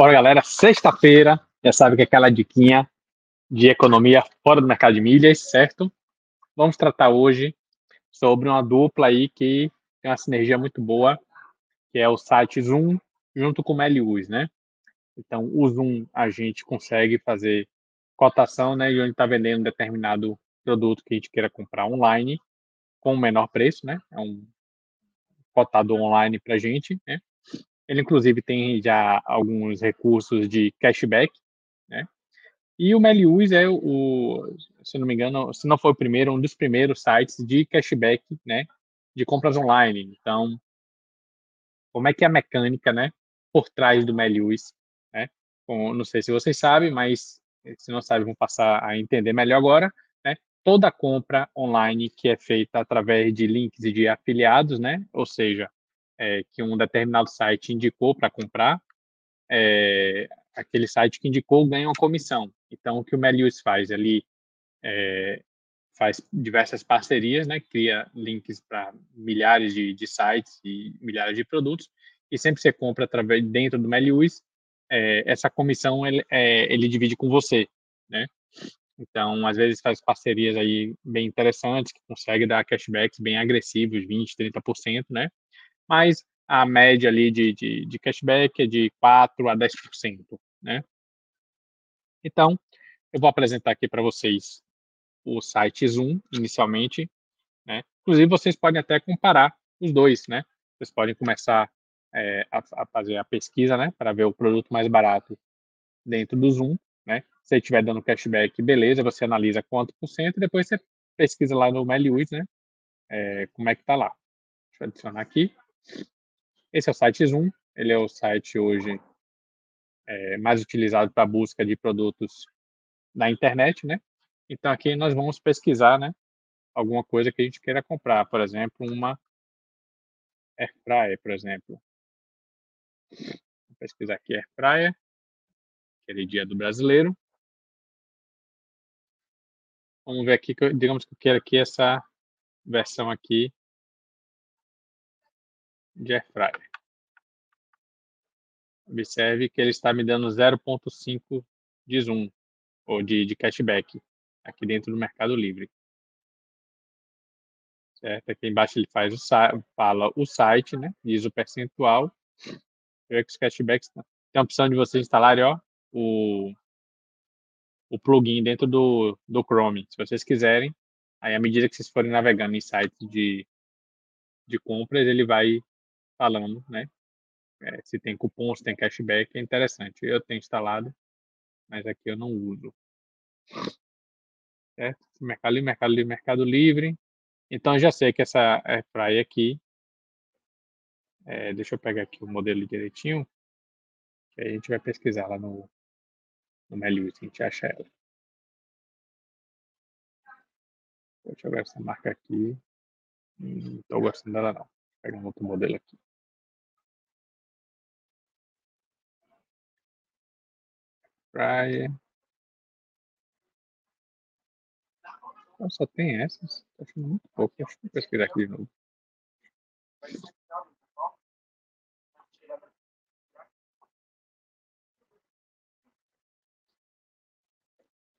Bora, galera. Sexta-feira, já sabe que é aquela diquinha de economia fora do mercado de milhas, certo? Vamos tratar hoje sobre uma dupla aí que tem uma sinergia muito boa, que é o site Zoom junto com o Melius, né? Então, o Zoom a gente consegue fazer cotação, né, de onde está vendendo um determinado produto que a gente queira comprar online com o menor preço, né? É um cotado online para a gente, né? Ele, inclusive, tem já alguns recursos de cashback, né? E o Melius é o, se não me engano, se não foi o primeiro, um dos primeiros sites de cashback, né? De compras online. Então, como é que é a mecânica, né? Por trás do Melius, né? Não sei se vocês sabem, mas se não sabem, vão passar a entender melhor agora, né? Toda compra online que é feita através de links e de afiliados, né? Ou seja, é, que um determinado site indicou para comprar, é, aquele site que indicou ganha uma comissão. Então, o que o Melius faz? Ele é, faz diversas parcerias, né, cria links para milhares de, de, sites e milhares de produtos, e sempre você compra através dentro do Melius, é, essa comissão ele, é, ele divide com você, né? Então, às vezes faz parcerias aí bem interessantes, que consegue dar cashbacks bem agressivos, 20%, 30%, né? Mas a média ali de, de, de cashback é de 4% a 10%, né? Então, eu vou apresentar aqui para vocês o site Zoom, inicialmente, né? Inclusive, vocês podem até comparar os dois, né? Vocês podem começar é, a, a, fazer a pesquisa, né? Para ver o produto mais barato dentro do Zoom, né? Se ele estiver dando cashback, beleza, você analisa quanto por cento e depois você pesquisa lá no MeliUs, né? É, como é que tá lá. Deixa eu adicionar aqui. Esse é o site Zoom, ele é o site hoje é, mais utilizado para busca de produtos na internet, né? Então aqui nós vamos pesquisar, né? Alguma coisa que a gente queira comprar, por exemplo, uma air fryer, por exemplo. Vou pesquisar aqui air fryer, aquele dia do brasileiro. Vamos ver aqui, digamos que eu quero aqui essa versão aqui de air fryer. Observe que ele está me dando 0,5 de zoom, ou de, de cashback, aqui dentro do Mercado Livre. Certo? Aqui embaixo ele faz o, fala o site, né? diz o percentual. Ver que os cashbacks tem a opção de vocês instalarem ó, o, o plugin dentro do, do Chrome, se vocês quiserem. Aí, à medida que vocês forem navegando em sites de, de compras, ele vai falando, né? É, se tem cupom, se tem cashback, é interessante. Eu tenho instalado, mas aqui eu não uso. Certo? Mercado Livre, Mercado Livre, Mercado Livre. Então, já sei que essa airfryer aqui, é, deixa eu pegar aqui o modelo direitinho, que aí a gente vai pesquisar lá no, no Melius, a gente acha ela. Deixa eu ver essa marca aqui. Não estou gostando dela não. Vou pegar um outro modelo aqui. Praia. Então, só tem essas. Tô achando muito pouco. Deixa eu pesquisar aqui de novo.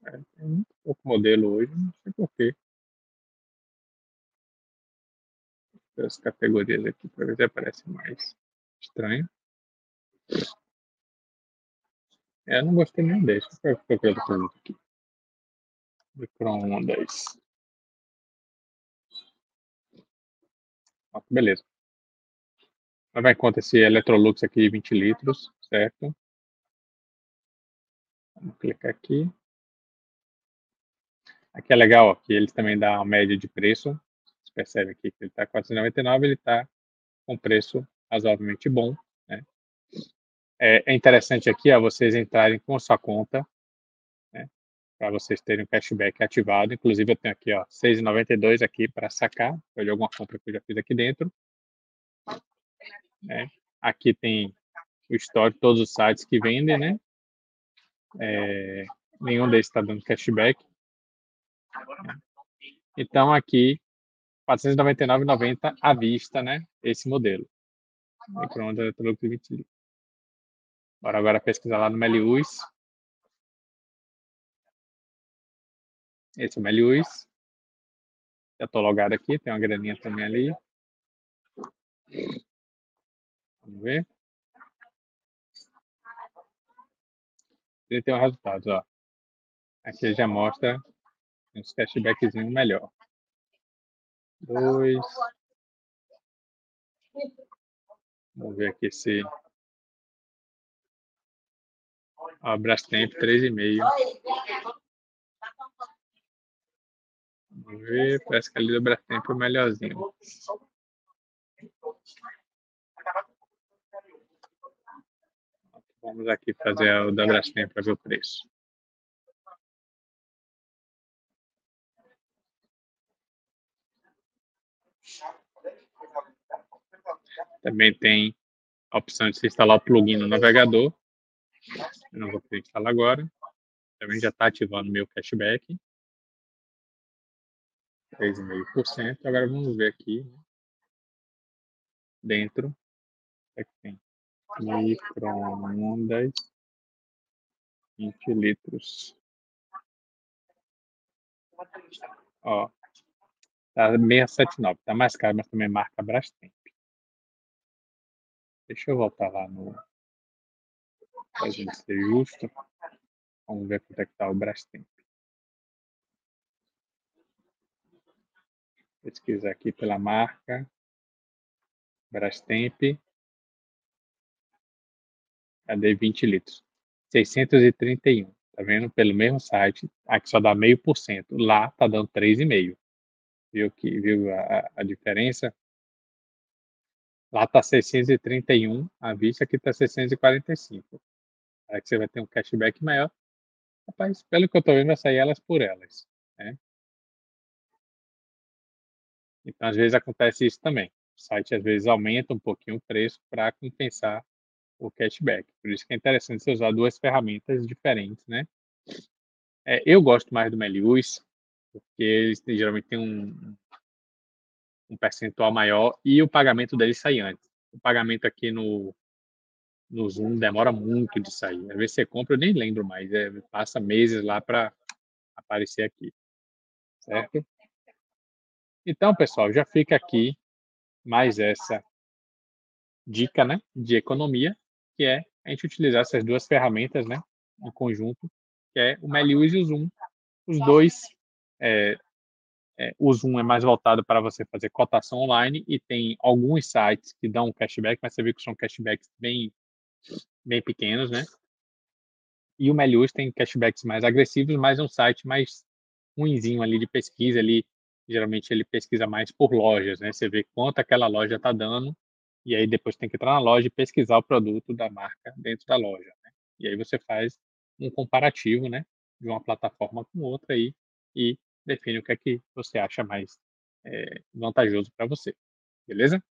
É, tem muito pouco modelo hoje, não sei porquê. As categorias aqui para ver se aparece mais estranho. É, não gostei nem desse. Qual foi aquele produto aqui? Micro-ondas. Ah, beleza. Levar em conta esse Electrolux aqui, 20 litros, certo? Vamos clicar aqui. Aqui é legal, ó, que eles também dão uma média de preço. Você percebe aqui que ele está 499, ele está com preço razoavelmente bom. É, é interessante aqui, ó, vocês entrarem com a sua conta, né, para vocês terem o cashback ativado. Inclusive, eu tenho aqui, ó, 6,92 aqui para sacar, de alguma compra que eu já fiz aqui dentro. Né? Aqui tem o histórico, todos os sites que vendem, né? É, nenhum deles está dando cashback. Então, aqui, 499,90 à vista, né? Esse modelo. Microondas eletrônico 20 litros. Bora agora pesquisar lá no Melius. Esse é o Melius. Já estou logado aqui, tem uma graninha também ali. Vamos ver. Ele tem os resultados, ó. Aqui já mostra uns cashbackzinhos melhor. Dois. Vamos ver aqui se. Ó, Brastemp 3,5. Vamos ver, parece que ali do Brastemp é o melhorzinho. Vamos aqui fazer o da Brastemp para ver o preço. Também tem a opção de se instalar o plugin no navegador. Eu não vou que instalar agora. Também já está ativando meu cashback. 3,5%. Agora vamos ver aqui né? dentro. O que, é tem? Microondas 20 litros. Ó, tá 679, tá mais caro, mas também marca Brastemp. Deixa eu voltar lá no. Pra gente ser justo. Vamos ver quanto é que tá o Brastemp. Pesquisar aqui pela marca. Brastemp. Cadê 20 litros? 631. Tá vendo? Pelo mesmo site. Aqui só dá meio por cento. Lá tá dando 3,5. Viu, que, viu a, a diferença? Lá tá 631 à vista, aqui tá 645. Que você vai ter um cashback maior. Rapaz, pelo que eu tô vendo, sair elas por elas. Né? Então, às vezes acontece isso também. O site às vezes aumenta um pouquinho o preço para compensar o cashback. Por isso que é interessante você usar duas ferramentas diferentes, né? É, eu gosto mais do Melius, porque eles geralmente tem um, um percentual maior e o pagamento dele sai antes. O pagamento aqui no, no Zoom demora muito de sair. Às vezes você compra, eu nem lembro mais, é, passa meses lá para aparecer aqui. Certo? Então, pessoal, já fica aqui mais essa dica né, de economia, que é a gente utilizar essas duas ferramentas né, em conjunto, que é o Melius e o Zoom. Os dois, é, é, o Zoom é mais voltado para você fazer cotação online e tem alguns sites que dão cashback, mas você vê que são cashbacks bem, bem pequenos, né? E o Melius tem cashbacks mais agressivos, mas é um site mais ruinzinho ali de pesquisa ali geralmente ele pesquisa mais por lojas, né? Você vê quanto aquela loja está dando e aí depois tem que entrar na loja e pesquisar o produto da marca dentro da loja, né? E aí você faz um comparativo, né, de uma plataforma com outra aí e define o que é que você acha mais é, vantajoso para você, beleza?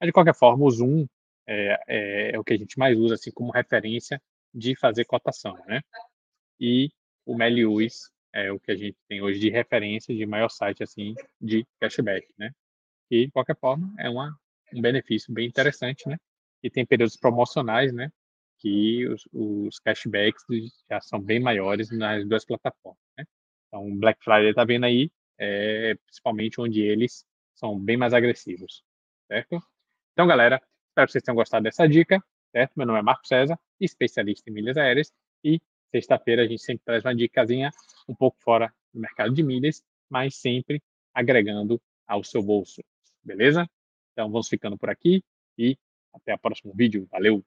Mas de qualquer forma, o Zoom é, é, é, o que a gente mais usa assim como referência de fazer cotação, né? E o Melius é o que a gente tem hoje de referência de maior site assim de cashback, né? E de qualquer forma é uma, um benefício bem interessante, né? E tem períodos promocionais, né? Que os, os cashbacks já são bem maiores nas duas plataformas, né? Então, Black Friday está vendo aí, é, principalmente onde eles são bem mais agressivos, certo? Então, galera, espero que vocês tenham gostado dessa dica, certo? Meu nome é Marco César, especialista em milhas aéreas e Sexta-feira a gente sempre traz uma dicasinha um pouco fora do mercado de milhas, mas sempre agregando ao seu bolso. Beleza? Então vamos ficando por aqui e até o próximo vídeo. Valeu!